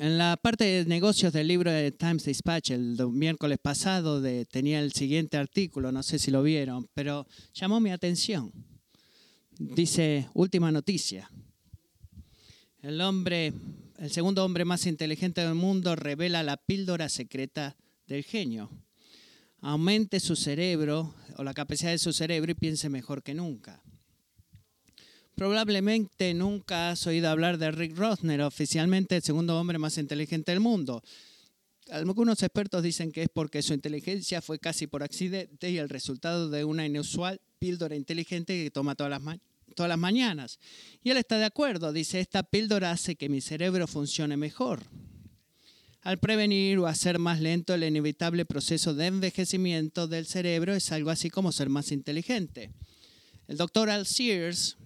En la parte de negocios del libro de Times Dispatch, el miércoles pasado, de, tenía el siguiente artículo, no sé si lo vieron, pero llamó mi atención. Dice, última noticia. El hombre, el segundo hombre más inteligente del mundo revela la píldora secreta del genio. Aumente su cerebro o la capacidad de su cerebro y piense mejor que nunca. Probablemente nunca has oído hablar de Rick Rosner, oficialmente el segundo hombre más inteligente del mundo. Algunos expertos dicen que es porque su inteligencia fue casi por accidente y el resultado de una inusual píldora inteligente que toma todas las, todas las mañanas. Y él está de acuerdo, dice, esta píldora hace que mi cerebro funcione mejor. Al prevenir o hacer más lento el inevitable proceso de envejecimiento del cerebro es algo así como ser más inteligente. El doctor Al Sears,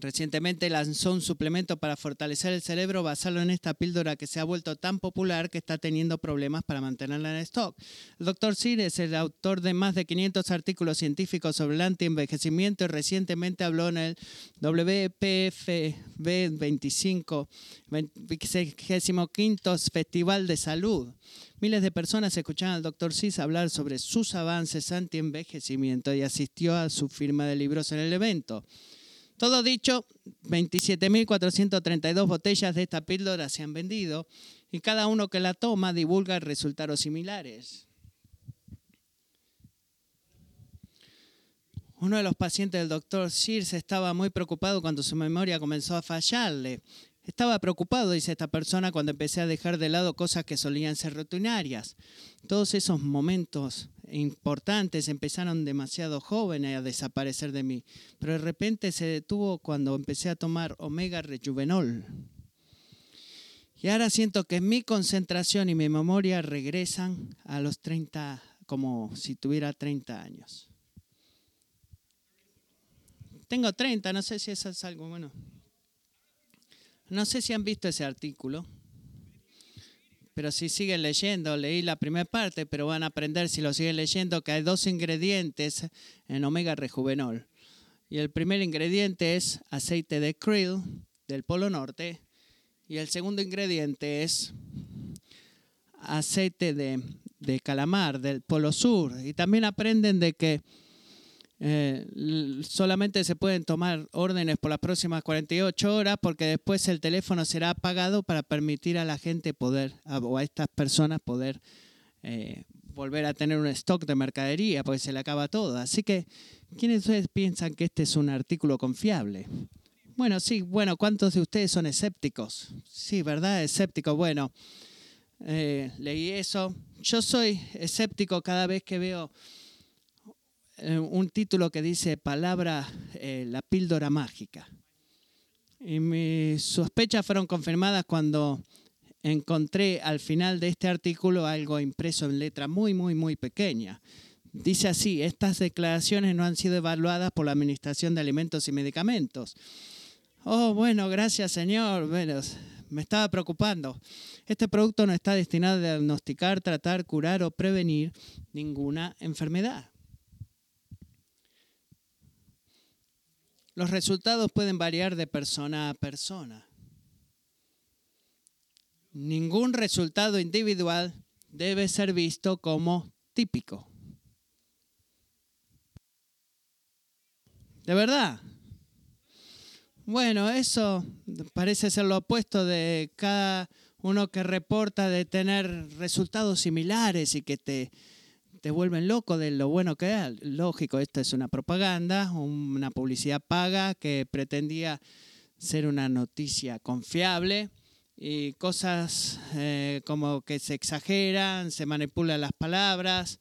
Recientemente lanzó un suplemento para fortalecer el cerebro basado en esta píldora que se ha vuelto tan popular que está teniendo problemas para mantenerla en stock. El doctor Sir es el autor de más de 500 artículos científicos sobre el antienvejecimiento y recientemente habló en el WPFB 25, 25 Festival de Salud. Miles de personas escucharon al doctor Cis hablar sobre sus avances anti-envejecimiento y asistió a su firma de libros en el evento. Todo dicho, 27.432 botellas de esta píldora se han vendido y cada uno que la toma divulga resultados similares. Uno de los pacientes del doctor Sears estaba muy preocupado cuando su memoria comenzó a fallarle. Estaba preocupado, dice esta persona, cuando empecé a dejar de lado cosas que solían ser rutinarias. Todos esos momentos importantes empezaron demasiado jóvenes a desaparecer de mí, pero de repente se detuvo cuando empecé a tomar omega rejuvenol. Y ahora siento que mi concentración y mi memoria regresan a los 30, como si tuviera 30 años. Tengo 30, no sé si eso es algo bueno. No sé si han visto ese artículo pero si siguen leyendo, leí la primera parte, pero van a aprender si lo siguen leyendo que hay dos ingredientes en omega rejuvenol. Y el primer ingrediente es aceite de krill del Polo Norte y el segundo ingrediente es aceite de, calamar del Polo Sur. Y también aprenden de que eh, solamente se pueden tomar órdenes por las próximas 48 horas porque después el teléfono será apagado para permitir a la gente poder, o a estas personas poder eh, volver a tener un stock de mercadería porque se le acaba todo. Así que, ¿quiénes ustedes piensan que este es un artículo confiable? Bueno, sí, bueno, ¿cuántos de ustedes son escépticos? Sí, ¿verdad? Escépticos. Bueno, eh, leí eso. Yo soy escéptico cada vez que veo un título que dice palabra, eh, la píldora mágica. Y mis sospechas fueron confirmadas cuando encontré al final de este artículo algo impreso en letra muy, muy, muy pequeña. Dice así, estas declaraciones no han sido evaluadas por la Administración de Alimentos y Medicamentos. Oh, bueno, gracias Señor. Me estaba preocupando. Este producto no está destinado a diagnosticar, tratar, curar o prevenir ninguna enfermedad. Los resultados pueden variar de persona a persona. Ningún resultado individual debe ser visto como típico. ¿De verdad? Bueno, eso parece ser lo opuesto de cada uno que reporta de tener resultados similares y que te te vuelven loco de lo bueno que es. Lógico, esta es una propaganda, una publicidad paga que pretendía ser una noticia confiable y cosas eh, como que se exageran, se manipulan las palabras,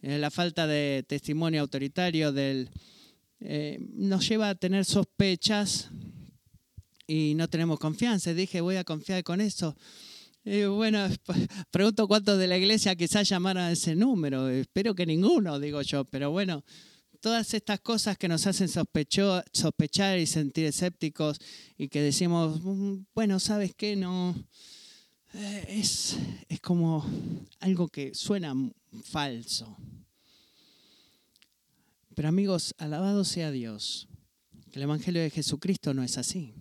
eh, la falta de testimonio autoritario del, eh, nos lleva a tener sospechas y no tenemos confianza. Dije, voy a confiar con eso bueno, pregunto cuántos de la iglesia quizás llamaron a ese número. Espero que ninguno, digo yo. Pero bueno, todas estas cosas que nos hacen sospechar y sentir escépticos y que decimos, mm, bueno, ¿sabes qué? No. Eh, es, es como algo que suena falso. Pero amigos, alabado sea Dios. El Evangelio de Jesucristo no es así.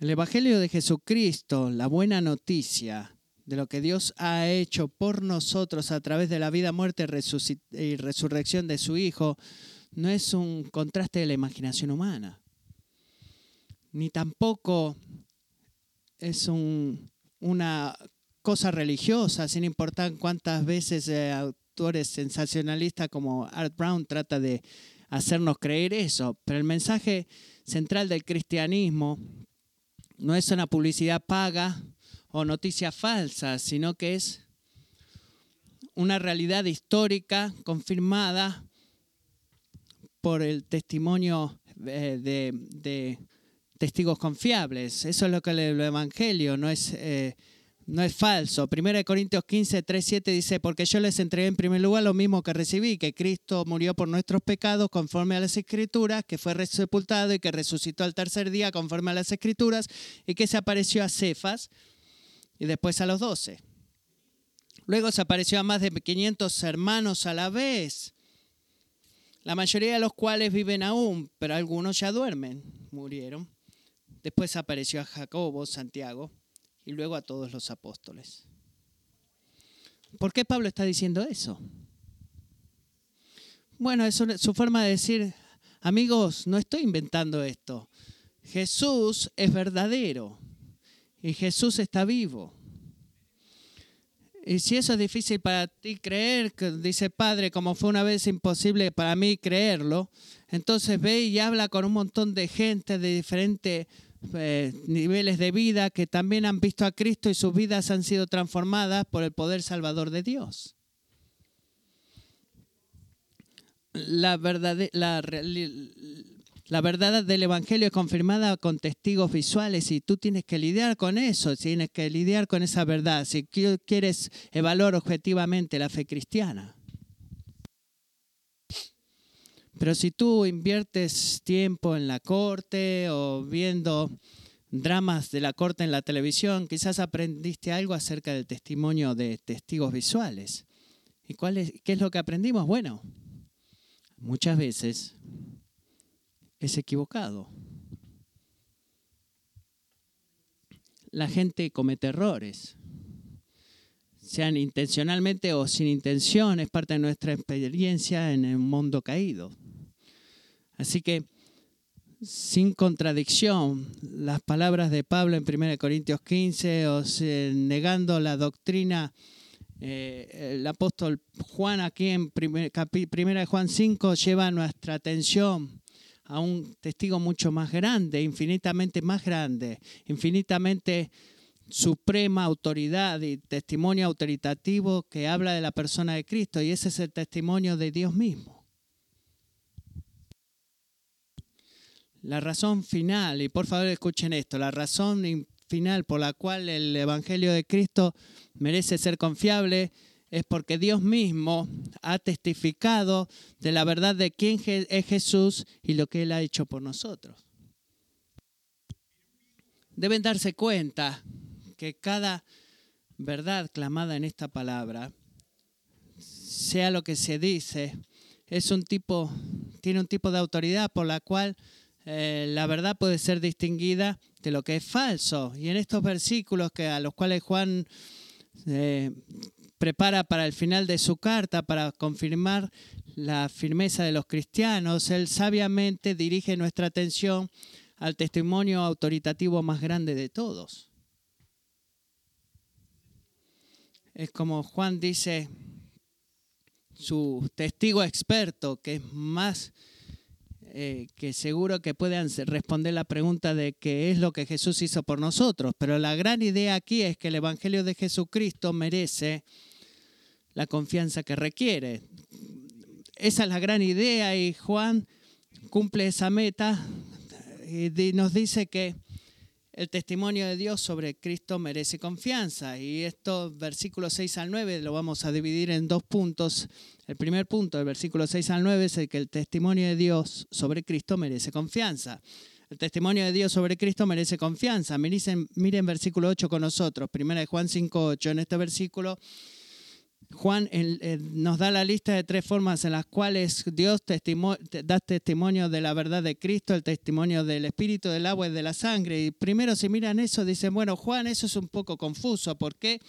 El Evangelio de Jesucristo, la buena noticia de lo que Dios ha hecho por nosotros a través de la vida, muerte y resurrección de su Hijo, no es un contraste de la imaginación humana, ni tampoco es una cosa religiosa, sin importar cuántas veces autores sensacionalistas como Art Brown trata de hacernos creer eso. Pero el mensaje central del cristianismo no es una publicidad paga o noticia falsa, sino que es una realidad histórica confirmada por el testimonio eh, de, testigos confiables. Eso es lo que el Evangelio no es, eh, no es falso. 1 Corintios 15, 3, 7 dice, porque yo les entregué en primer lugar lo mismo que recibí, que Cristo murió por nuestros pecados conforme a las Escrituras, que fue sepultado y que resucitó al tercer día conforme a las Escrituras, y que se apareció a Cefas y después a los doce. Luego se apareció a más de 500 hermanos a la vez, la mayoría de los cuales viven aún, pero algunos ya duermen, murieron. Después apareció a Jacobo, Santiago y luego a todos los apóstoles. ¿Por qué Pablo está diciendo eso? Bueno, es su forma de decir, amigos, no estoy inventando esto. Jesús es verdadero y Jesús está vivo. Y si eso es difícil para ti creer, dice Padre, como fue una vez imposible para mí creerlo, entonces ve y habla con un montón de gente de diferentes eh, niveles de vida que también han visto a Cristo y sus vidas han sido transformadas por el poder salvador de Dios. La, verdad, la, la verdad del Evangelio es confirmada con testigos visuales y tú tienes que lidiar con eso, tienes que lidiar con esa verdad si quieres evaluar objetivamente la fe cristiana. Pero si tú inviertes tiempo en la corte o viendo dramas de la corte en la televisión, quizás aprendiste algo acerca del testimonio de testigos visuales. ¿Y cuál es, qué es lo que aprendimos? Bueno, muchas veces es equivocado. La gente comete errores, sean intencionalmente o sin intención, es parte de nuestra experiencia en el mundo caído. Así que, sin contradicción, las palabras de Pablo en 1 Corintios 15, o negando la doctrina, eh, el apóstol Juan aquí en 1 Juan 5 lleva nuestra atención a un testigo mucho más grande, infinitamente más grande, infinitamente suprema autoridad y testimonio autoritativo que habla de la persona de Cristo y ese es el testimonio de Dios mismo. La razón final, y por favor escuchen esto, la razón final por la cual el Evangelio de Cristo merece ser confiable es porque Dios mismo ha testificado de la verdad de quién es Jesús y lo que Él ha hecho por nosotros. Deben darse cuenta que cada verdad clamada en esta palabra, sea lo que se dice, es un tipo, tiene un tipo de autoridad por la cual eh, la verdad puede ser distinguida de lo que es falso. Y en estos versículos que, a los cuales Juan eh, prepara para el final de su carta, para confirmar la firmeza de los cristianos, él sabiamente dirige nuestra atención al testimonio autoritativo más grande de todos. Es como Juan dice, su testigo experto, que es más eh, que seguro que puedan responder la pregunta de qué es lo que Jesús hizo por nosotros. Pero la gran idea aquí es que el Evangelio de Jesucristo merece la confianza que requiere. Esa es la gran idea y Juan cumple esa meta y nos dice que el testimonio de Dios sobre Cristo merece confianza. Y esto, versículos 6 al 9, lo vamos a dividir en dos puntos. El primer punto, el versículo 6 al 9, es el que el testimonio de Dios sobre Cristo merece confianza. El testimonio de Dios sobre Cristo merece confianza. Miren, miren versículo 8 con nosotros, primera de Juan 5, 8. En este versículo Juan nos da la lista de tres formas en las cuales Dios da testimonio de la verdad de Cristo, el testimonio del Espíritu, del agua y de la sangre. Y primero si miran eso, dicen, bueno, Juan, eso es un poco confuso. ¿Por qué?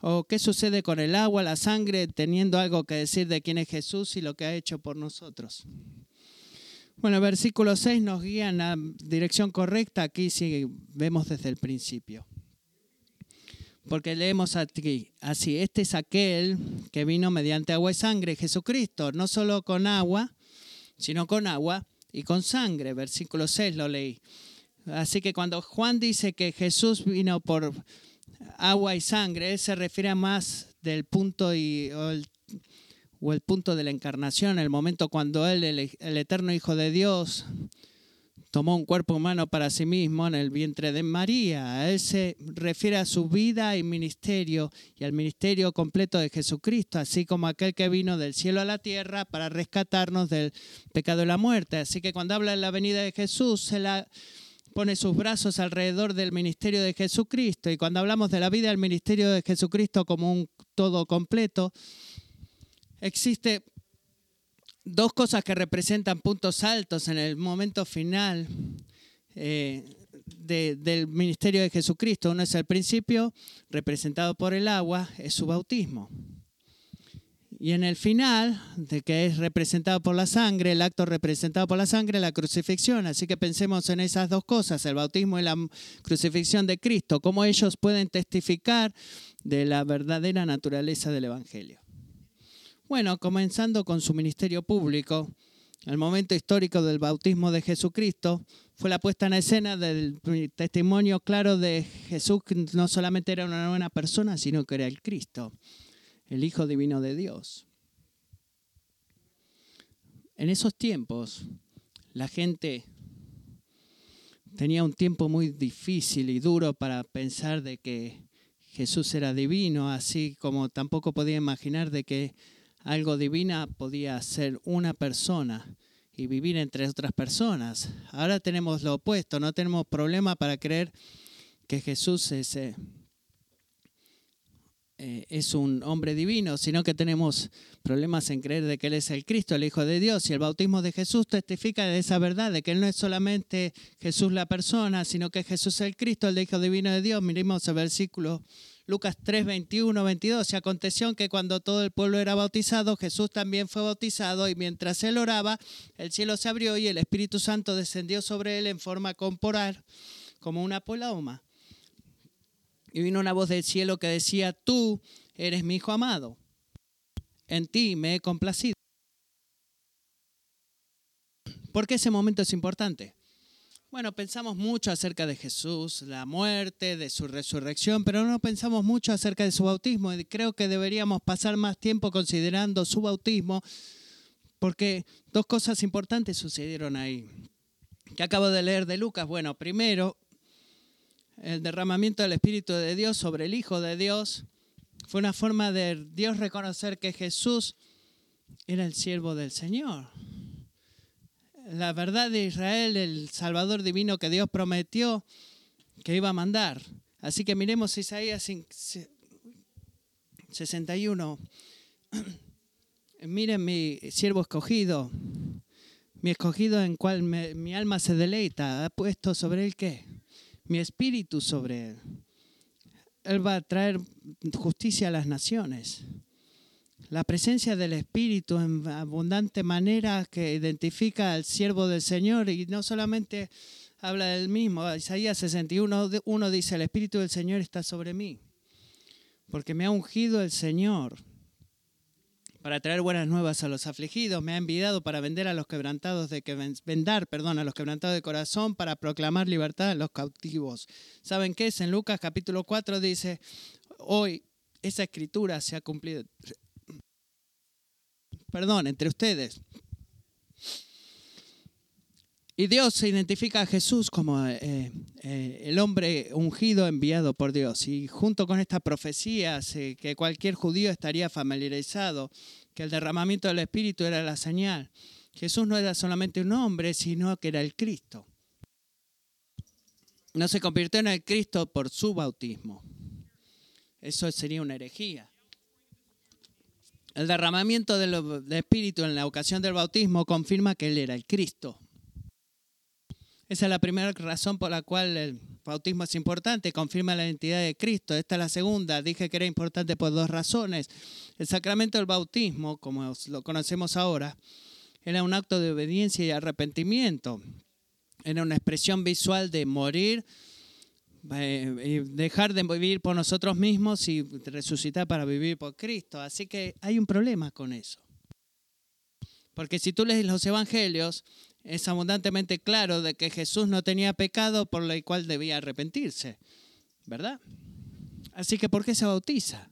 ¿O qué sucede con el agua, la sangre, teniendo algo que decir de quién es Jesús y lo que ha hecho por nosotros? Bueno, versículo 6 nos guía en la dirección correcta. Aquí sí vemos desde el principio. Porque leemos aquí, así, este es aquel que vino mediante agua y sangre, Jesucristo, no solo con agua, sino con agua y con sangre. Versículo 6 lo leí. Así que cuando Juan dice que Jesús vino por agua y sangre, se refiere más del punto y, o, el, punto de la encarnación, el momento cuando Él, el eterno Hijo de Dios, tomó un cuerpo humano para sí mismo en el vientre de María. Él se refiere a su vida y ministerio y al ministerio completo de Jesucristo, así como aquel que vino del cielo a la tierra para rescatarnos del pecado y la muerte. Así que cuando habla de la venida de Jesús, se la pone sus brazos alrededor del ministerio de Jesucristo. Y cuando hablamos de la vida del ministerio de Jesucristo como un todo completo, existe dos cosas que representan puntos altos en el momento final eh, del ministerio de Jesucristo. Uno es el principio, representado por el agua, es su bautismo. Y en el final, de que es representado por la sangre, el acto representado por la sangre, la crucifixión. Así que pensemos en esas dos cosas, el bautismo y la crucifixión de Cristo, cómo ellos pueden testificar de la verdadera naturaleza del Evangelio. Bueno, comenzando con su ministerio público, el momento histórico del bautismo de Jesucristo fue la puesta en escena del testimonio claro de Jesús, que no solamente era una buena persona, sino que era el Cristo, el Hijo Divino de Dios. En esos tiempos, la gente tenía un tiempo muy difícil y duro para pensar de que Jesús era divino, así como tampoco podía imaginar de que algo divina podía ser una persona y vivir entre otras personas. Ahora tenemos lo opuesto, no tenemos problema para creer que Jesús es, eh, eh, es un hombre divino, sino que tenemos problemas en creer de que Él es el Cristo, el Hijo de Dios. Y el bautismo de Jesús testifica de esa verdad, de que Él no es solamente Jesús la persona, sino que Jesús es el Cristo, el Hijo divino de Dios. Miremos el versículo Lucas 3, 21, 22. Y aconteció que cuando todo el pueblo era bautizado, Jesús también fue bautizado y mientras él oraba, el cielo se abrió y el Espíritu Santo descendió sobre él en forma corporal, como una paloma. Y vino una voz del cielo que decía, tú eres mi Hijo amado, en ti me he complacido. ¿Por qué ese momento es importante? Bueno, pensamos mucho acerca de Jesús, la muerte, de su resurrección, pero no pensamos mucho acerca de su bautismo. Y creo que deberíamos pasar más tiempo considerando su bautismo, porque dos cosas importantes sucedieron ahí. Que acabo de leer de Lucas. Bueno, primero, el derramamiento del Espíritu de Dios sobre el Hijo de Dios fue una forma de Dios reconocer que Jesús era el siervo del Señor la verdad de Israel, el Salvador divino que Dios prometió que iba a mandar. Así que miremos Isaías 61. Miren mi siervo escogido, mi escogido en cual mi alma se deleita, ha puesto sobre él qué? Mi espíritu sobre él. Él va a traer justicia a las naciones la presencia del Espíritu en abundante manera que identifica al siervo del Señor y no solamente habla del mismo. Isaías 61, uno dice, el Espíritu del Señor está sobre mí, porque me ha ungido el Señor para traer buenas nuevas a los afligidos, me ha enviado para vender a los quebrantados de que vendar, perdón, a los quebrantados de corazón, para proclamar libertad a los cautivos. ¿Saben qué es? En Lucas capítulo 4 dice, hoy esa escritura se ha cumplido perdón, entre ustedes. Y Dios se identifica a Jesús como eh, eh, el hombre ungido enviado por Dios. Y junto con esta profecía que cualquier judío estaría familiarizado, que el derramamiento del Espíritu era la señal. Jesús no era solamente un hombre, sino que era el Cristo. No se convirtió en el Cristo por su bautismo. Eso sería una herejía. El derramamiento del, Espíritu en la ocasión del bautismo confirma que Él era el Cristo. Esa es la primera razón por la cual el bautismo es importante, confirma la identidad de Cristo. Esta es la segunda, dije que era importante por dos razones. El sacramento del bautismo, como lo conocemos ahora, era un acto de obediencia y arrepentimiento. Era una expresión visual de morir, eh, dejar de vivir por nosotros mismos y resucitar para vivir por Cristo. Así que hay un problema con eso. Porque si tú lees los evangelios, es abundantemente claro de que Jesús no tenía pecado por el cual debía arrepentirse, ¿verdad? Así que ¿por qué se bautiza?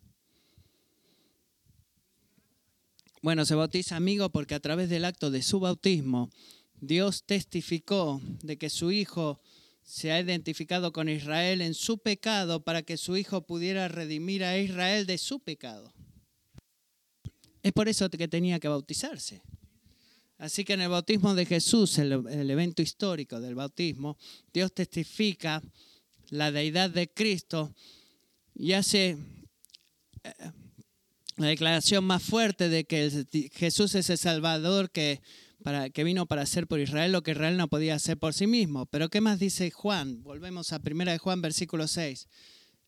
Bueno, se bautiza amigo porque a través del acto de su bautismo, Dios testificó de que su Hijo se ha identificado con Israel en su pecado para que su Hijo pudiera redimir a Israel de su pecado. Es por eso que tenía que bautizarse. Así que en el bautismo de Jesús, el, evento histórico del bautismo, Dios testifica la deidad de Cristo y hace eh, la declaración más fuerte de que Jesús es el Salvador que, para, que vino para hacer por Israel lo que Israel no podía hacer por sí mismo. Pero ¿qué más dice Juan? Volvemos a 1 de Juan, versículo 6.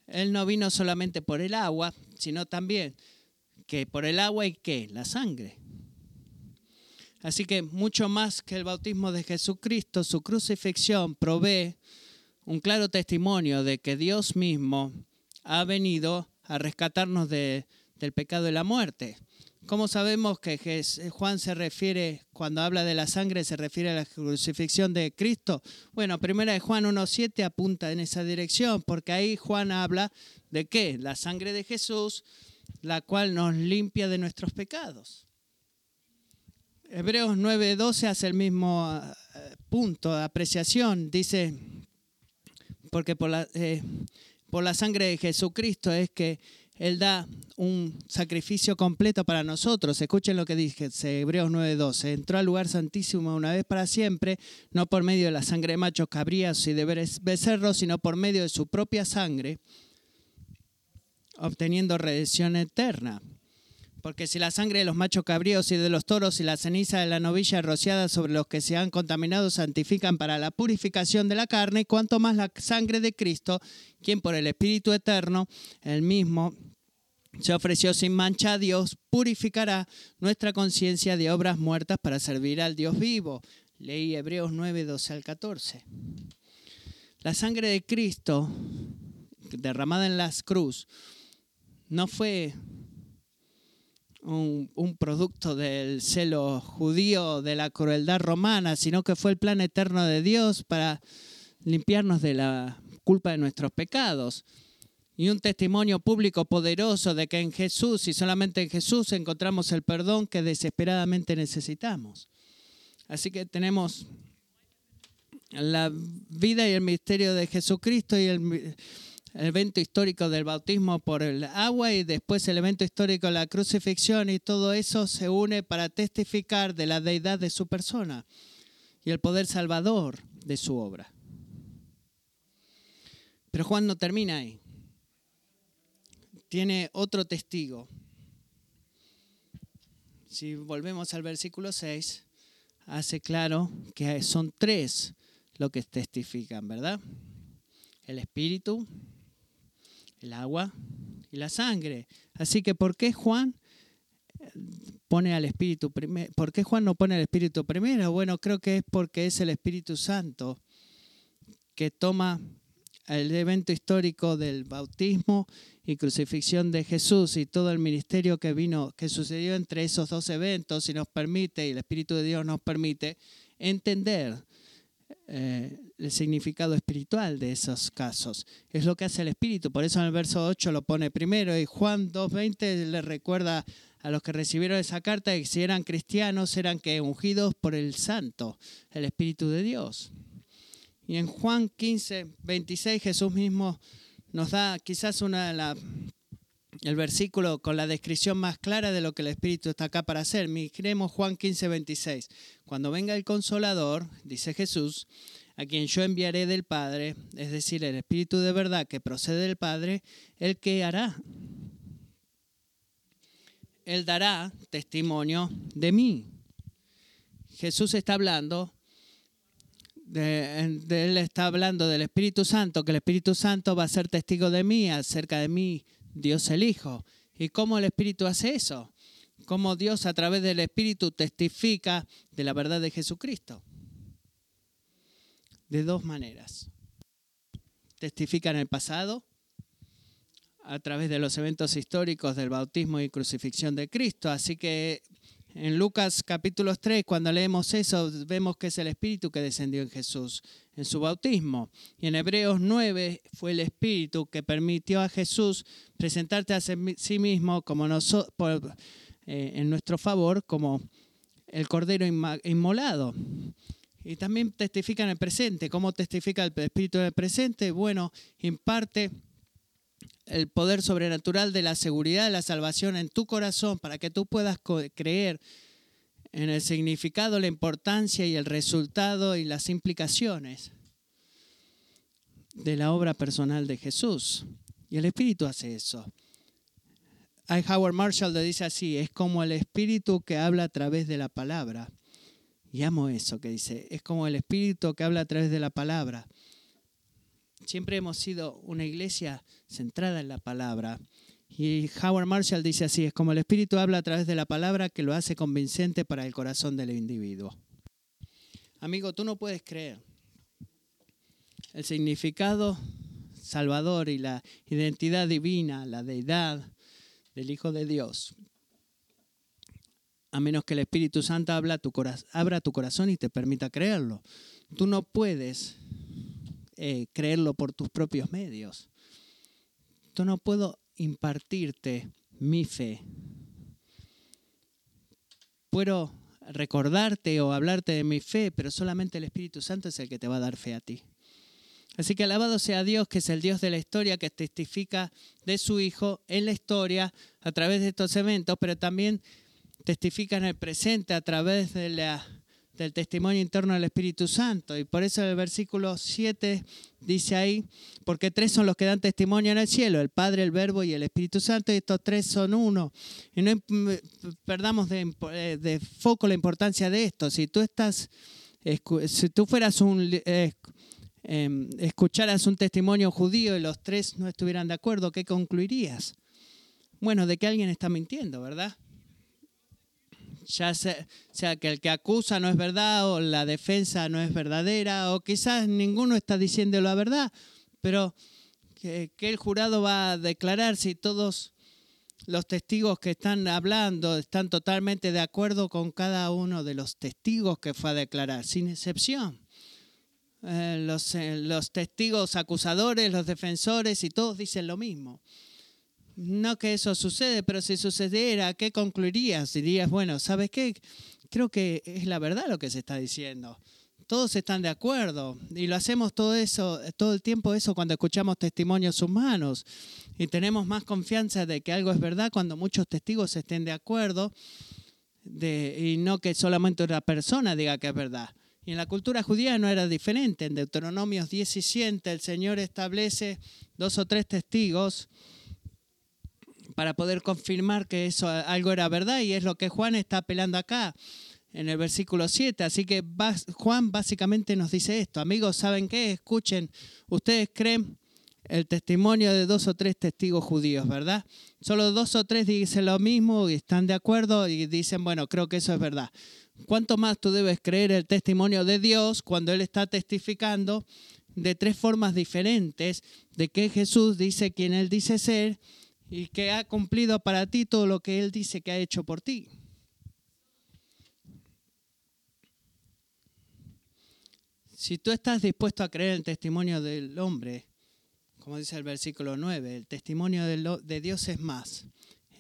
Él no vino solamente por el agua, sino también que por el agua y qué? La sangre. Así que mucho más que el bautismo de Jesucristo, su crucifixión provee un claro testimonio de que Dios mismo ha venido a rescatarnos del pecado y la muerte. ¿Cómo sabemos que Juan se refiere, cuando habla de la sangre, se refiere a la crucifixión de Cristo? Bueno, primera de Juan 1.7 apunta en esa dirección, porque ahí Juan habla de qué? La sangre de Jesús, la cual nos limpia de nuestros pecados. Hebreos 9:12 hace el mismo eh, punto de apreciación. Dice, porque eh, por la sangre de Jesucristo es que Él da un sacrificio completo para nosotros. Escuchen lo que dice Hebreos 9:12. Entró al lugar santísimo una vez para siempre, no por medio de la sangre de machos cabrías y de becerros, sino por medio de su propia sangre, obteniendo redención eterna. Porque si la sangre de los machos cabríos y de los toros y la ceniza de la novilla rociada sobre los que se han contaminado santifican para la purificación de la carne, cuanto más la sangre de Cristo, quien por el Espíritu Eterno, el mismo, se ofreció sin mancha a Dios, purificará nuestra conciencia de obras muertas para servir al Dios vivo. Leí Hebreos 9, 12 al 14. La sangre de Cristo, derramada en la cruz, no fue un, producto del celo judío, de la crueldad romana, sino que fue el plan eterno de Dios para limpiarnos de la culpa de nuestros pecados. Y un testimonio público poderoso de que en Jesús y solamente en Jesús encontramos el perdón que desesperadamente necesitamos. Así que tenemos la vida y el misterio de Jesucristo y el el evento histórico del bautismo por el agua y después el evento histórico de la crucifixión y todo eso se une para testificar de la deidad de su persona y el poder salvador de su obra. Pero Juan no termina ahí. Tiene otro testigo. Si volvemos al versículo 6, hace claro que son tres lo que testifican, ¿verdad? El Espíritu, el agua y la sangre. Así que, ¿por qué Juan pone al Espíritu primero? ¿Por qué Juan no pone al Espíritu primero? Bueno, creo que es porque es el Espíritu Santo que toma el evento histórico del bautismo y crucifixión de Jesús y todo el ministerio que vino, que sucedió entre esos dos eventos y nos permite, y el Espíritu de Dios nos permite, entender eh, el significado espiritual de esos casos. Es lo que hace el Espíritu. Por eso en el verso 8 lo pone primero y Juan 2.20 le recuerda a los que recibieron esa carta que si eran cristianos eran que ungidos por el Santo, el Espíritu de Dios. Y en Juan 15.26 Jesús mismo nos da quizás una de el versículo con la descripción más clara de lo que el Espíritu está acá para hacer. Miremos Juan 15, 26. Cuando venga el consolador, dice Jesús, a quien yo enviaré del Padre, es decir, el Espíritu de verdad que procede del Padre, el que hará. Él dará testimonio de mí. Jesús está hablando, de, Él está hablando del Espíritu Santo, que el Espíritu Santo va a ser testigo de mí, acerca de mí, Dios el Hijo. ¿Y cómo el Espíritu hace eso? Cómo Dios a través del Espíritu testifica de la verdad de Jesucristo. De dos maneras. Testifica en el pasado, a través de los eventos históricos del bautismo y crucifixión de Cristo. Así que en Lucas capítulo 3, cuando leemos eso, vemos que es el Espíritu que descendió en Jesús en su bautismo. Y en Hebreos 9 fue el Espíritu que permitió a Jesús presentarte a sí mismo como nosotros, eh, en nuestro favor como el Cordero inmolado. Y también testifica en el presente. ¿Cómo testifica el Espíritu en el presente? Bueno, imparte el poder sobrenatural de la seguridad de la salvación en tu corazón para que tú puedas creer en el significado, la importancia y el resultado y las implicaciones de la obra personal de Jesús. Y el Espíritu hace eso. I. Howard Marshall lo dice así, es como el Espíritu que habla a través de la palabra. Y amo eso que dice, es como el Espíritu que habla a través de la palabra. Siempre hemos sido una iglesia centrada en la palabra. Y Howard Marshall dice así, es como el Espíritu habla a través de la palabra que lo hace convincente para el corazón del individuo. Amigo, tú no puedes creer el significado salvador y la identidad divina, la deidad del Hijo de Dios, a menos que el Espíritu Santo abra tu, corazón y te permita creerlo. Tú no puedes eh, creerlo por tus propios medios. Yo no puedo impartirte mi fe. Puedo recordarte o hablarte de mi fe, pero solamente el Espíritu Santo es el que te va a dar fe a ti. Así que alabado sea Dios, que es el Dios de la historia, que testifica de su Hijo en la historia a través de estos eventos, pero también testifica en el presente a través de la del testimonio interno del Espíritu Santo. Y por eso el versículo 7 dice ahí, porque tres son los que dan testimonio en el cielo, el Padre, el Verbo y el Espíritu Santo, y estos tres son uno. Y no perdamos de, eh, de foco la importancia de esto. Si tú estás, si tú fueras un... Em, escucharas un testimonio judío y los tres no estuvieran de acuerdo, ¿qué concluirías? Bueno, de que alguien está mintiendo, ¿verdad? Ya sea, que el que acusa no es verdad o la defensa no es verdadera o quizás ninguno está diciendo la verdad, pero que, el jurado va a declarar si todos los testigos que están hablando están totalmente de acuerdo con cada uno de los testigos que fue a declarar, sin excepción. Eh, los, eh, los testigos acusadores, los defensores y todos dicen lo mismo no que eso sucede, pero si sucediera, ¿qué concluirías? Dirías, bueno, ¿sabes qué? Creo que es la verdad lo que se está diciendo. Todos están de acuerdo y lo hacemos todo eso, todo el tiempo eso cuando escuchamos testimonios humanos y tenemos más confianza de que algo es verdad cuando muchos testigos estén de acuerdo y no que solamente una persona diga que es verdad. Y en la cultura judía no era diferente. En Deuteronomios 17 el Señor establece dos o tres testigos para poder confirmar que eso algo era verdad y es lo que Juan está apelando acá en el versículo 7. Así que Juan básicamente nos dice esto, amigos, ¿saben qué? Escuchen, ustedes creen el testimonio de dos o tres testigos judíos, ¿verdad? Solo dos o tres dicen lo mismo y están de acuerdo y dicen, bueno, creo que eso es verdad. ¿Cuánto más tú debes creer el testimonio de Dios cuando Él está testificando de tres formas diferentes de que Jesús dice quien Él dice ser y que ha cumplido para ti todo lo que Él dice que ha hecho por ti. Si tú estás dispuesto a creer el testimonio del hombre, como dice el versículo 9, el testimonio de Dios es más,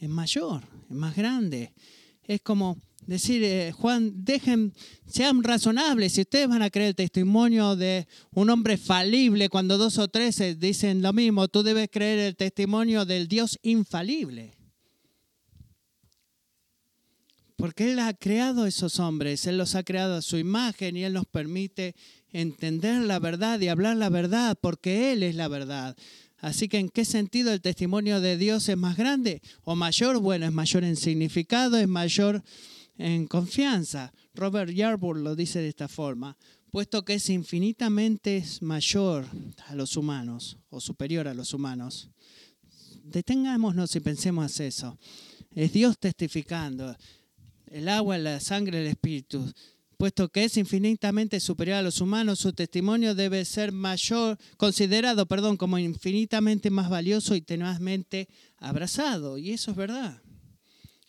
es mayor, es más grande. Es como decir, eh, Juan, dejen, sean razonables. Si ustedes van a creer el testimonio de un hombre falible, cuando dos o tres dicen lo mismo, tú debes creer el testimonio del Dios infalible. Porque Él ha creado esos hombres, Él los ha creado a su imagen y Él nos permite entender la verdad y hablar la verdad, porque Él es la verdad. Así que ¿en qué sentido el testimonio de Dios es más grande o mayor? Bueno, es mayor en significado, es mayor en confianza. Robert Yarborough lo dice de esta forma, puesto que es infinitamente mayor a los humanos o superior a los humanos. Detengámonos y pensemos eso. Es Dios testificando. El agua, la sangre, el espíritu puesto que es infinitamente superior a los humanos, su testimonio debe ser mayor, considerado, perdón, como infinitamente más valioso y tenazmente abrazado. Y eso es verdad.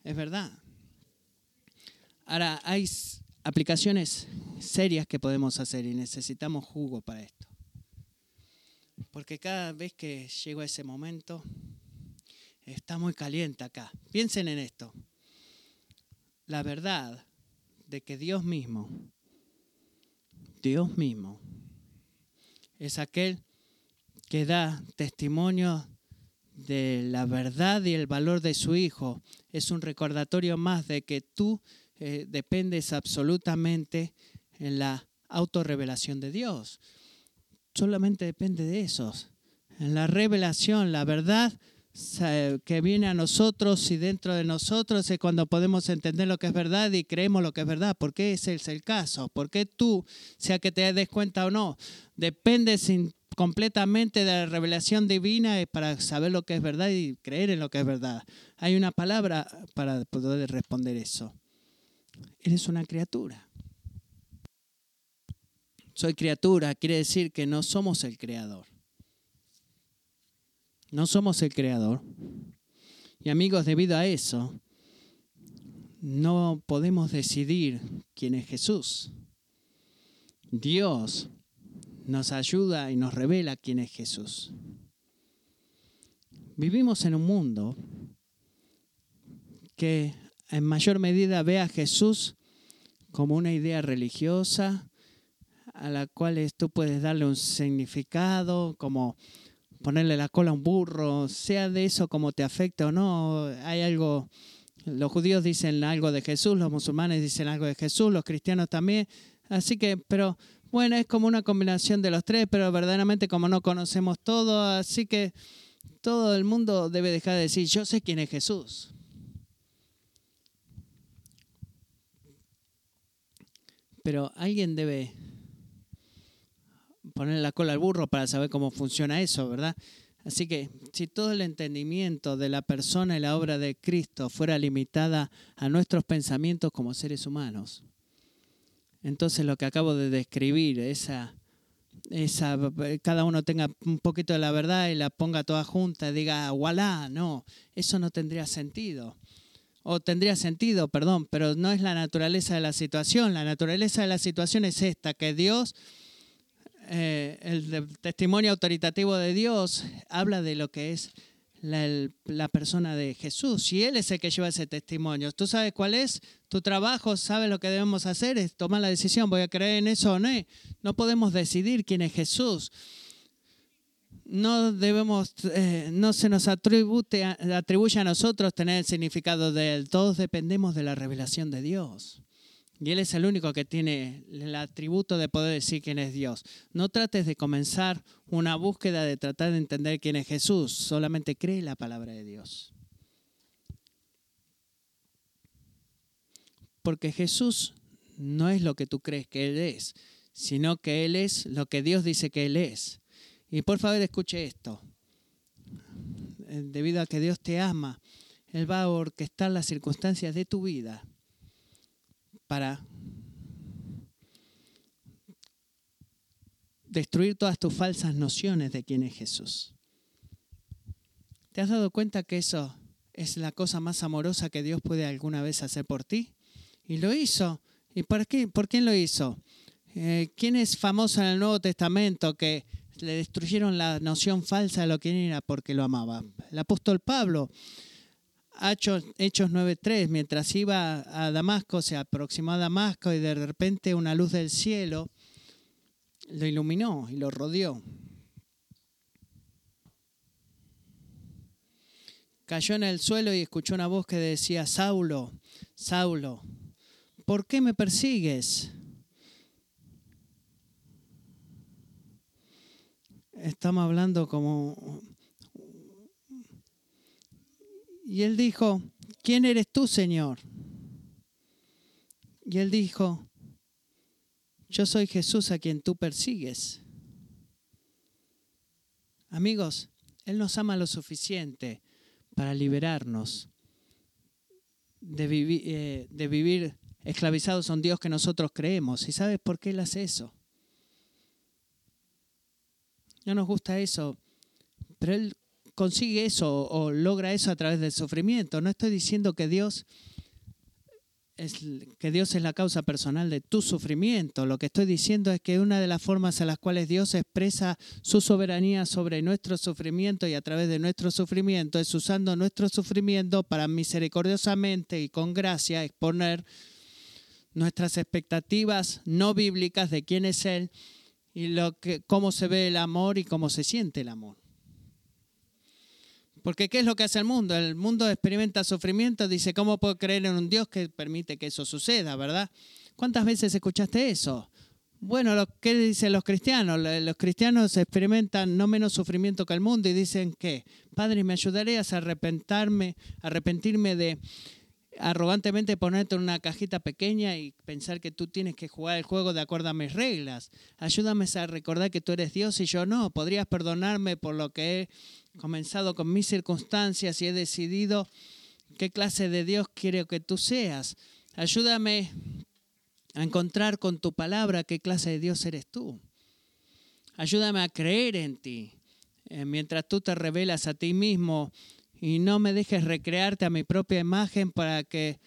Es verdad. Ahora, hay aplicaciones serias que podemos hacer y necesitamos jugo para esto. Porque cada vez que llego a ese momento, está muy caliente acá. Piensen en esto. La verdad de que Dios mismo, Dios mismo, es aquel que da testimonio de la verdad y el valor de su Hijo. Es un recordatorio más de que tú eh, dependes absolutamente en la autorrevelación de Dios. Solamente depende de esos. En la revelación, la verdad que viene a nosotros y dentro de nosotros es cuando podemos entender lo que es verdad y creemos lo que es verdad, porque ese es el caso, porque tú, sea que te des cuenta o no, dependes completamente de la revelación divina para saber lo que es verdad y creer en lo que es verdad. Hay una palabra para poder responder eso. Eres una criatura. Soy criatura, quiere decir que no somos el creador. No somos el creador. Y amigos, debido a eso, no podemos decidir quién es Jesús. Dios nos ayuda y nos revela quién es Jesús. Vivimos en un mundo que en mayor medida ve a Jesús como una idea religiosa a la cual tú puedes darle un significado, como ponerle la cola a un burro, sea de eso como te afecte o no, hay algo, los judíos dicen algo de Jesús, los musulmanes dicen algo de Jesús, los cristianos también, así que, pero bueno, es como una combinación de los tres, pero verdaderamente como no conocemos todo, así que todo el mundo debe dejar de decir, yo sé quién es Jesús. Pero alguien debe poner la cola al burro para saber cómo funciona eso, ¿verdad? Así que si todo el entendimiento de la persona y la obra de Cristo fuera limitada a nuestros pensamientos como seres humanos, entonces lo que acabo de describir, esa, esa, cada uno tenga un poquito de la verdad y la ponga toda junta y diga, voilà, no, eso no tendría sentido. O tendría sentido, perdón, pero no es la naturaleza de la situación. La naturaleza de la situación es esta, que Dios eh, el testimonio autoritativo de Dios habla de lo que es la, persona de Jesús y Él es el que lleva ese testimonio. Tú sabes cuál es tu trabajo, sabes lo que debemos hacer, es tomar la decisión, voy a creer en eso o no. No podemos decidir quién es Jesús. No debemos, eh, no se nos atribuye a nosotros tener el significado de Él. Todos dependemos de la revelación de Dios. Y Él es el único que tiene el atributo de poder decir quién es Dios. No trates de comenzar una búsqueda de tratar de entender quién es Jesús. Solamente cree la palabra de Dios. Porque Jesús no es lo que tú crees que Él es, sino que Él es lo que Dios dice que Él es. Y por favor escuche esto. Eh, debido a que Dios te ama, Él va a orquestar las circunstancias de tu vida para destruir todas tus falsas nociones de quién es Jesús. ¿Te has dado cuenta que eso es la cosa más amorosa que Dios puede alguna vez hacer por ti? Y lo hizo. ¿Y por qué? ¿Por quién lo hizo? Eh, ¿Quién es famoso en el Nuevo Testamento que le destruyeron la noción falsa de lo que era porque lo amaba? El apóstol Pablo. Hechos, 9.3, mientras iba a Damasco, se aproximó a Damasco y de repente una luz del cielo lo iluminó y lo rodeó. Cayó en el suelo y escuchó una voz que decía, Saulo, Saulo, ¿por qué me persigues? estamos hablando como... Y él dijo, ¿quién eres tú, Señor? Y él dijo, yo soy Jesús a quien tú persigues. Amigos, Él nos ama lo suficiente para liberarnos de, eh, vivir esclavizados a un Dios que nosotros creemos. ¿Y sabes por qué Él hace eso? No nos gusta eso, pero Él consigue eso o logra eso a través del sufrimiento. No estoy diciendo que Dios es que Dios es la causa personal de tu sufrimiento. Lo que estoy diciendo es que una de las formas en las cuales Dios expresa su soberanía sobre nuestro sufrimiento y a través de nuestro sufrimiento es usando nuestro sufrimiento para misericordiosamente y con gracia exponer nuestras expectativas no bíblicas de quién es Él y lo que, cómo se ve el amor y cómo se siente el amor. Porque ¿qué es lo que hace el mundo? El mundo experimenta sufrimiento, dice, ¿cómo puedo creer en un Dios que permite que eso suceda, verdad? ¿Cuántas veces escuchaste eso? Bueno, que dicen los cristianos, los cristianos experimentan no menos sufrimiento que el mundo y dicen que, Padre, ¿me ayudarías a arrepentarme, arrepentirme de arrogantemente ponerte en una cajita pequeña y pensar que tú tienes que jugar el juego de acuerdo a mis reglas? Ayúdame a recordar que tú eres Dios y yo no. ¿Podrías perdonarme por lo que he comenzado con mis circunstancias y he decidido qué clase de Dios quiero que tú seas. Ayúdame a encontrar con tu palabra qué clase de Dios eres tú. Ayúdame a creer en ti eh, mientras tú te revelas a ti mismo y no me dejes recrearte a mi propia imagen para que...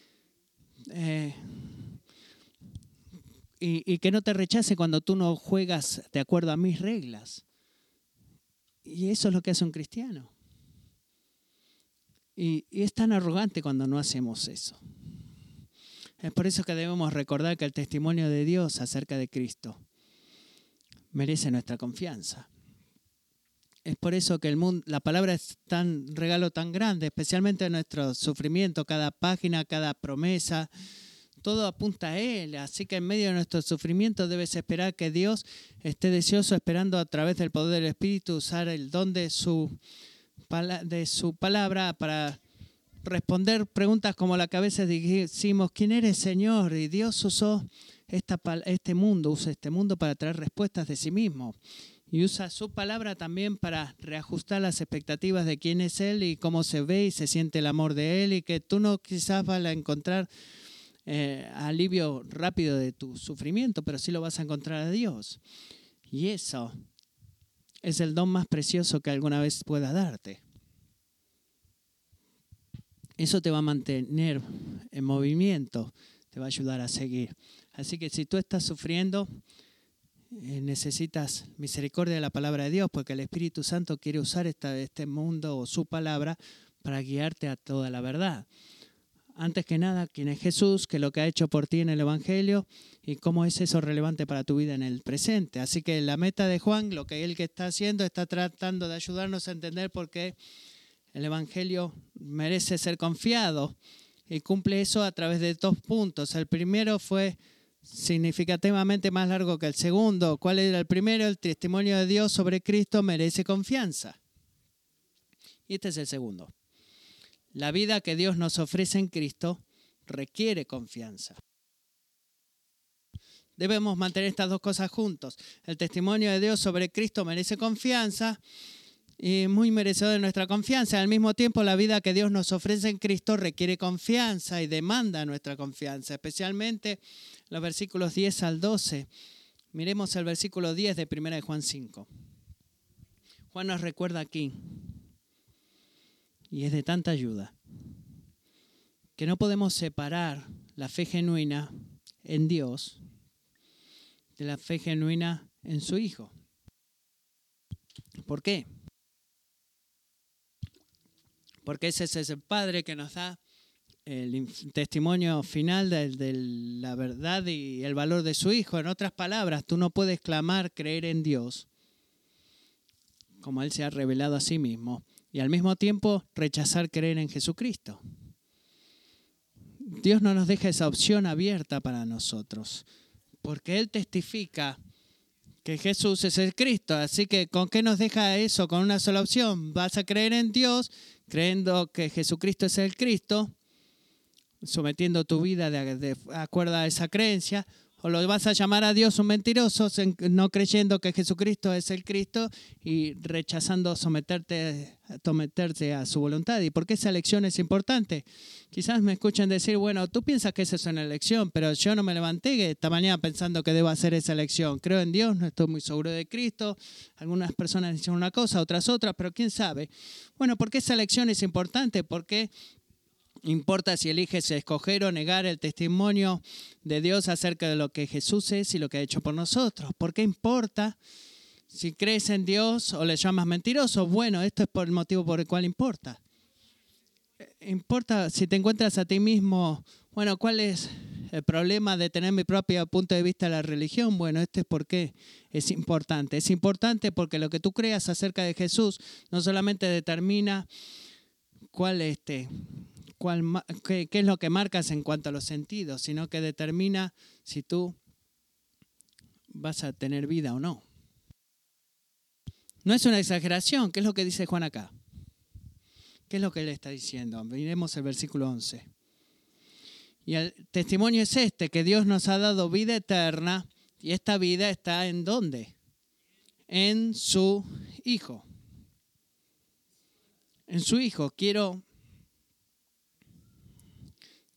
Eh, y, y, que no te rechace cuando tú no juegas de acuerdo a mis reglas. Y eso es lo que hace un cristiano. Y, es tan arrogante cuando no hacemos eso. Es por eso que debemos recordar que el testimonio de Dios acerca de Cristo merece nuestra confianza. Es por eso que el mundo, la palabra es tan regalo tan grande, especialmente en nuestro sufrimiento, cada página, cada promesa, todo apunta a Él. Así que en medio de nuestro sufrimiento debes esperar que Dios esté deseoso, esperando a través del poder del Espíritu usar el don de su, de su palabra para responder preguntas como la que a veces decimos, ¿quién eres Señor? Y Dios usó esta, este mundo, usa este mundo para traer respuestas de sí mismo. Y usa su palabra también para reajustar las expectativas de quién es Él y cómo se ve y se siente el amor de Él y que tú no quizás vas a encontrar eh, alivio rápido de tu sufrimiento, pero sí lo vas a encontrar a Dios. Y eso es el don más precioso que alguna vez pueda darte. Eso te va a mantener en movimiento, te va a ayudar a seguir. Así que si tú estás sufriendo, necesitas misericordia de la palabra de Dios, porque el Espíritu Santo quiere usar esta, este mundo o su palabra para guiarte a toda la verdad antes que nada, quién es Jesús, qué es lo que ha hecho por ti en el Evangelio y cómo es eso relevante para tu vida en el presente. Así que la meta de Juan, lo que él que está haciendo, está tratando de ayudarnos a entender por qué el Evangelio merece ser confiado y cumple eso a través de dos puntos. El primero fue significativamente más largo que el segundo. ¿Cuál era el primero? El testimonio de Dios sobre Cristo merece confianza. Y este es el segundo. La vida que Dios nos ofrece en Cristo requiere confianza. Debemos mantener estas dos cosas juntos. El testimonio de Dios sobre Cristo merece confianza y muy merecedor de nuestra confianza. Al mismo tiempo, la vida que Dios nos ofrece en Cristo requiere confianza y demanda nuestra confianza, especialmente los versículos 10 al 12. Miremos el versículo 10 de 1 de Juan 5. Juan nos recuerda aquí y es de tanta ayuda que no podemos separar la fe genuina en Dios de la fe genuina en su Hijo. ¿Por qué? Porque ese es el Padre que nos da el testimonio final de, la verdad y el valor de su Hijo. En otras palabras, tú no puedes clamar creer en Dios como Él se ha revelado a sí mismo y al mismo tiempo rechazar creer en Jesucristo. Dios no nos deja esa opción abierta para nosotros, porque Él testifica que Jesús es el Cristo. Así que, ¿con qué nos deja eso? Con una sola opción. Vas a creer en Dios, creyendo que Jesucristo es el Cristo, sometiendo tu vida de, acuerdo a esa creencia, o lo vas a llamar a Dios un mentiroso, no creyendo que Jesucristo es el Cristo y rechazando someterte, someterte a su voluntad. ¿Y por qué esa elección es importante? Quizás me escuchen decir, bueno, tú piensas que esa es una elección, pero yo no me levanté esta mañana pensando que debo hacer esa elección. Creo en Dios, no estoy muy seguro de Cristo. Algunas personas dicen una cosa, otras otra, pero quién sabe. Bueno, ¿por qué esa elección es importante? Porque Importa si eliges escoger o negar el testimonio de Dios acerca de lo que Jesús es y lo que ha hecho por nosotros. ¿Por qué importa si crees en Dios o le llamas mentiroso? Bueno, esto es por el motivo por el cual importa. Importa si te encuentras a ti mismo, bueno, ¿cuál es el problema de tener mi propio punto de vista de la religión? Bueno, este es por qué es importante. Es importante porque lo que tú creas acerca de Jesús no solamente determina cuál este qué, es lo que marcas en cuanto a los sentidos, sino que determina si tú vas a tener vida o no. No es una exageración, ¿qué es lo que dice Juan acá? ¿Qué es lo que él está diciendo? Miremos el versículo 11. Y el testimonio es este, que Dios nos ha dado vida eterna y esta vida está en dónde? En su Hijo. En su Hijo. Quiero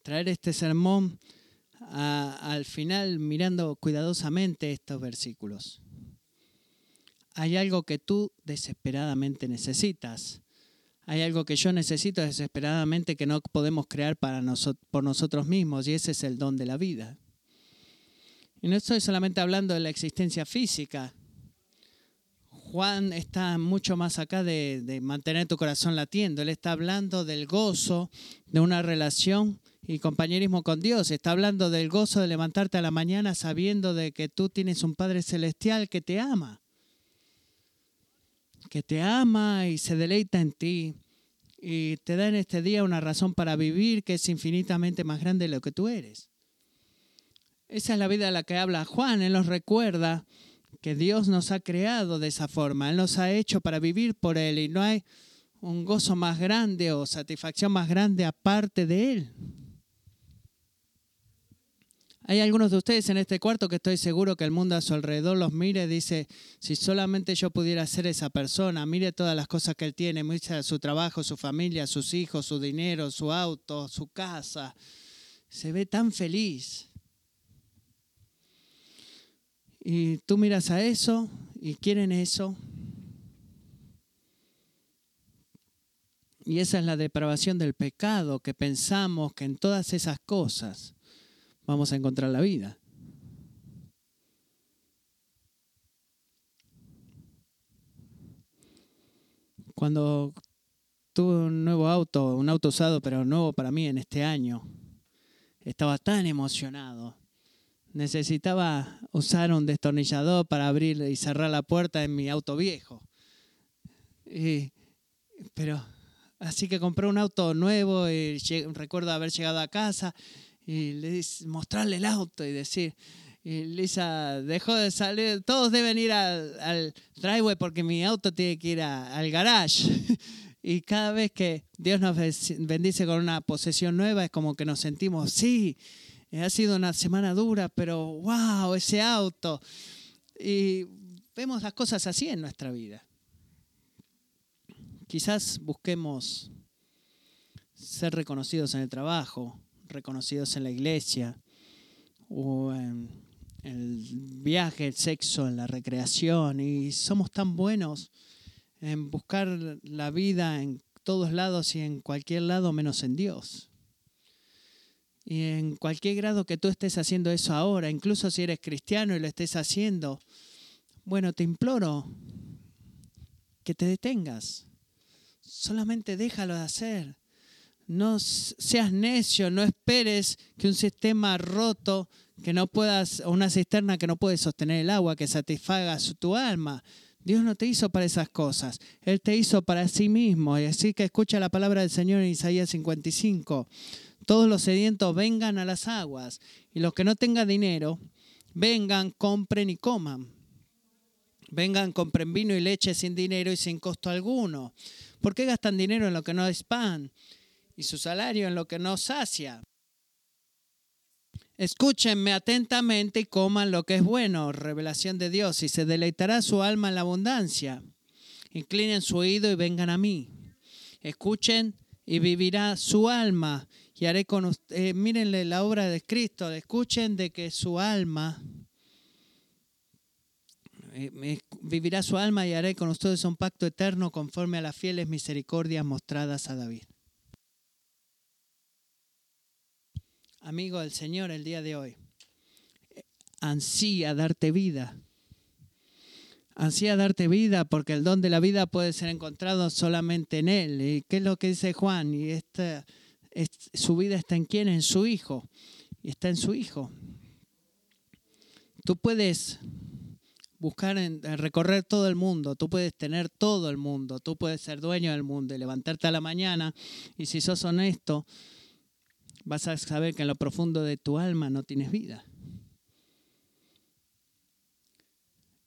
traer este sermón al final mirando cuidadosamente estos versículos. Hay algo que tú desesperadamente necesitas. Hay algo que yo necesito desesperadamente que no podemos crear para por nosotros mismos y ese es el don de la vida. Y no estoy solamente hablando de la existencia física. Juan está mucho más acá de, de mantener tu corazón latiendo. Él está hablando del gozo de una relación y compañerismo con Dios. Está hablando del gozo de levantarte a la mañana sabiendo de que tú tienes un Padre Celestial que te ama. Que te ama y se deleita en ti. Y te da en este día una razón para vivir que es infinitamente más grande de lo que tú eres. Esa es la vida de la que habla Juan. Él nos recuerda que Dios nos ha creado de esa forma. Él nos ha hecho para vivir por Él y no hay un gozo más grande o satisfacción más grande aparte de Él. Hay algunos de ustedes en este cuarto que estoy seguro que el mundo a su alrededor los mire y dice, si solamente yo pudiera ser esa persona, mire todas las cosas que él tiene, mire su trabajo, su familia, sus hijos, su dinero, su auto, su casa. Se ve tan feliz. Y tú miras a eso y quieren eso. Y esa es la depravación del pecado, que pensamos que en todas esas cosas vamos a encontrar la vida. Cuando tuve un nuevo auto, un auto usado, pero nuevo para mí en este año, estaba tan emocionado. Necesitaba usar un destornillador para abrir y cerrar la puerta en mi auto viejo. pero así que compré un auto nuevo y recuerdo haber llegado a casa y le mostrarle el auto y decir, y Lisa dejó de salir, todos deben ir al, driveway porque mi auto tiene que ir al garage. y cada vez que Dios nos bendice con una posesión nueva es como que nos sentimos, sí, ha sido una semana dura, pero wow, ese auto. Y vemos las cosas así en nuestra vida. Quizás busquemos ser reconocidos en el trabajo, reconocidos en la iglesia, o en el viaje, el sexo, en la recreación, y somos tan buenos en buscar la vida en todos lados y en cualquier lado menos en Dios. Y en cualquier grado que tú estés haciendo eso ahora, incluso si eres cristiano y lo estés haciendo, bueno, te imploro que te detengas. Solamente déjalo de hacer. No seas necio, no esperes que un sistema roto, que no puedas, o una cisterna que no puede sostener el agua, que satisfaga tu alma. Dios no te hizo para esas cosas, Él te hizo para sí mismo. Y así que escucha la palabra del Señor en Isaías 55. Todos los sedientos vengan a las aguas, y los que no tengan dinero, vengan, compren y coman. Vengan, compren vino y leche sin dinero y sin costo alguno. ¿Por qué gastan dinero en lo que no es pan y su salario en lo que no sacia? Escúchenme atentamente y coman lo que es bueno, revelación de Dios, y se deleitará su alma en la abundancia. Inclinen su oído y vengan a mí. Escuchen y vivirá su alma. Y haré con ustedes, eh, mírenle la obra de Cristo, escuchen de que su alma, eh, vivirá su alma y haré con ustedes un pacto eterno conforme a las fieles misericordias mostradas a David. Amigo del Señor el día de hoy. Ansía darte vida. Ansía darte vida porque el don de la vida puede ser encontrado solamente en Él. ¿Y qué es lo que dice Juan? Y esta, su vida está en quién? En su Hijo. Y está en su Hijo. Tú puedes buscar, en, recorrer todo el mundo, tú puedes tener todo el mundo, tú puedes ser dueño del mundo y levantarte a la mañana y si sos honesto, vas a saber que en lo profundo de tu alma no tienes vida.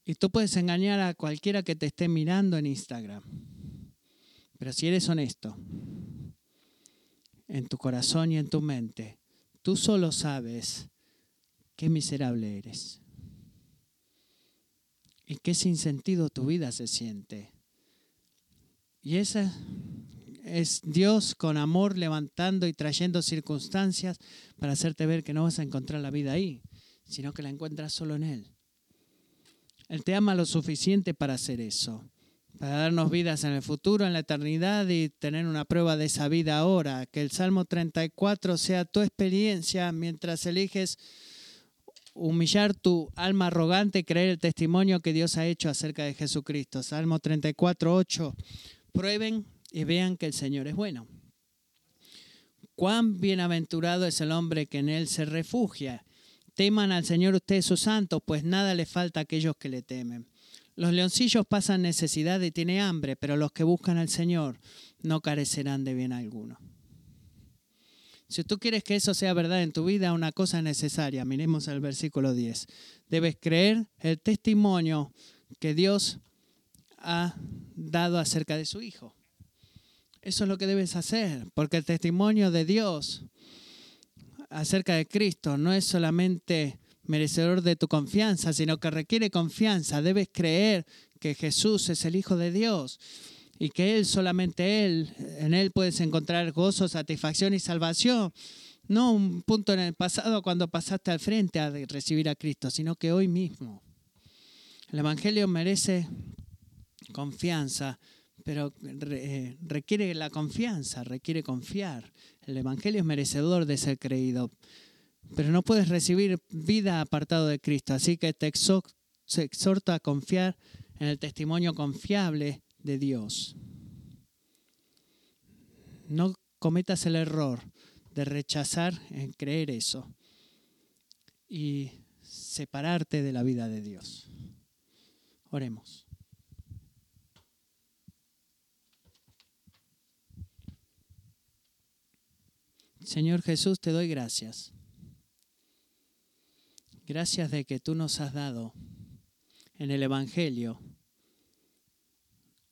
Y tú puedes engañar a cualquiera que te esté mirando en Instagram. Pero si eres honesto, en tu corazón y en tu mente, tú solo sabes qué miserable eres. Y qué sin sentido tu vida se siente. Y esa es Dios con amor levantando y trayendo circunstancias para hacerte ver que no vas a encontrar la vida ahí, sino que la encuentras solo en Él. Él te ama lo suficiente para hacer eso, para darnos vidas en el futuro, en la eternidad y tener una prueba de esa vida ahora. Que el Salmo 34 sea tu experiencia mientras eliges humillar tu alma arrogante y creer el testimonio que Dios ha hecho acerca de Jesucristo. Salmo 34, 8. Prueben y vean que el Señor es bueno. Cuán bienaventurado es el hombre que en él se refugia. Teman al Señor ustedes sus santos, pues nada le falta a aquellos que le temen. Los leoncillos pasan necesidad y tienen hambre, pero los que buscan al Señor no carecerán de bien alguno. Si tú quieres que eso sea verdad en tu vida, una cosa necesaria, miremos el versículo 10. Debes creer el testimonio que Dios ha dado acerca de su Hijo. Eso es lo que debes hacer, porque el testimonio de Dios acerca de Cristo no es solamente merecedor de tu confianza, sino que requiere confianza. Debes creer que Jesús es el Hijo de Dios y que Él, solamente Él, en Él puedes encontrar gozo, satisfacción y salvación. No un punto en el pasado cuando pasaste al frente a recibir a Cristo, sino que hoy mismo. El Evangelio merece confianza pero eh, requiere la confianza, requiere confiar. El Evangelio es merecedor de ser creído, pero no puedes recibir vida apartado de Cristo, así que te exhorta a confiar en el testimonio confiable de Dios. No cometas el error de rechazar en creer eso y separarte de la vida de Dios. Oremos. Señor Jesús, te doy gracias. Gracias de que tú nos has dado en el Evangelio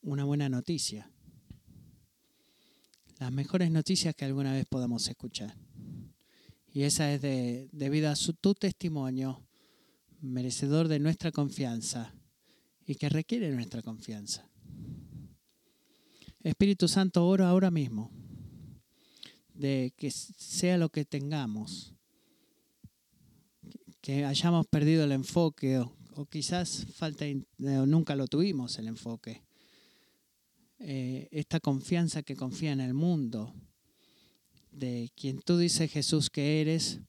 una buena noticia. Las mejores noticias que alguna vez podamos escuchar. Y esa es de, debido a su, tu testimonio, merecedor de nuestra confianza y que requiere nuestra confianza. Espíritu Santo, oro ahora mismo de que sea lo que tengamos, que hayamos perdido el enfoque o, quizás falta, nunca lo tuvimos el enfoque. Eh, esta confianza que confía en el mundo, de quien tú dices Jesús que eres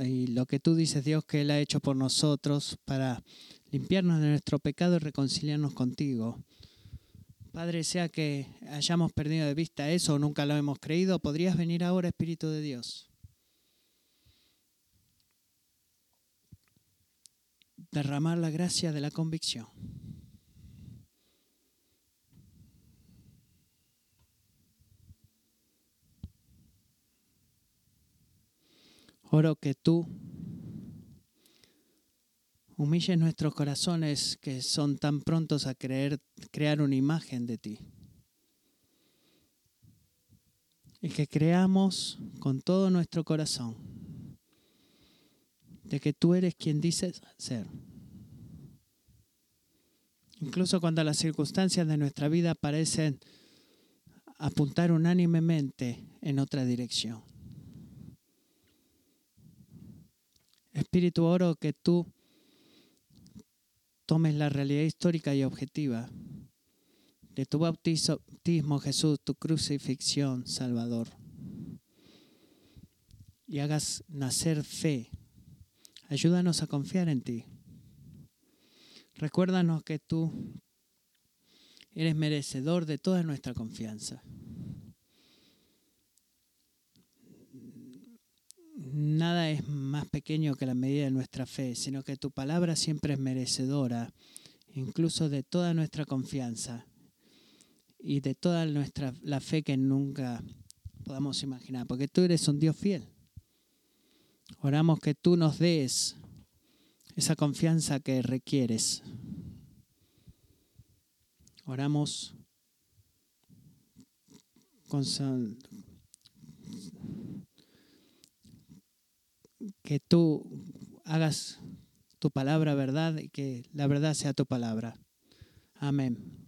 y lo que tú dices Dios que Él ha hecho por nosotros para limpiarnos de nuestro pecado y reconciliarnos contigo. Padre, sea que hayamos perdido de vista eso o nunca lo hemos creído, podrías venir ahora, Espíritu de Dios. Derramar la gracia de la convicción. Oro que tú humilles nuestros corazones que son tan prontos a creer, crear una imagen de ti. Y que creamos con todo nuestro corazón de que tú eres quien dices ser. Incluso cuando las circunstancias de nuestra vida parecen apuntar unánimemente en otra dirección. Espíritu oro que tú tomes la realidad histórica y objetiva de tu bautismo, Jesús, tu crucifixión, Salvador, y hagas nacer fe. Ayúdanos a confiar en ti. Recuérdanos que tú eres merecedor de toda nuestra confianza. Nada es más pequeño que la medida de nuestra fe, sino que tu palabra siempre es merecedora, incluso de toda nuestra confianza y de toda nuestra la fe que nunca podamos imaginar, porque tú eres un Dios fiel. Oramos que tú nos des esa confianza que requieres. Oramos con, que tú hagas tu palabra verdad y que la verdad sea tu palabra. Amén.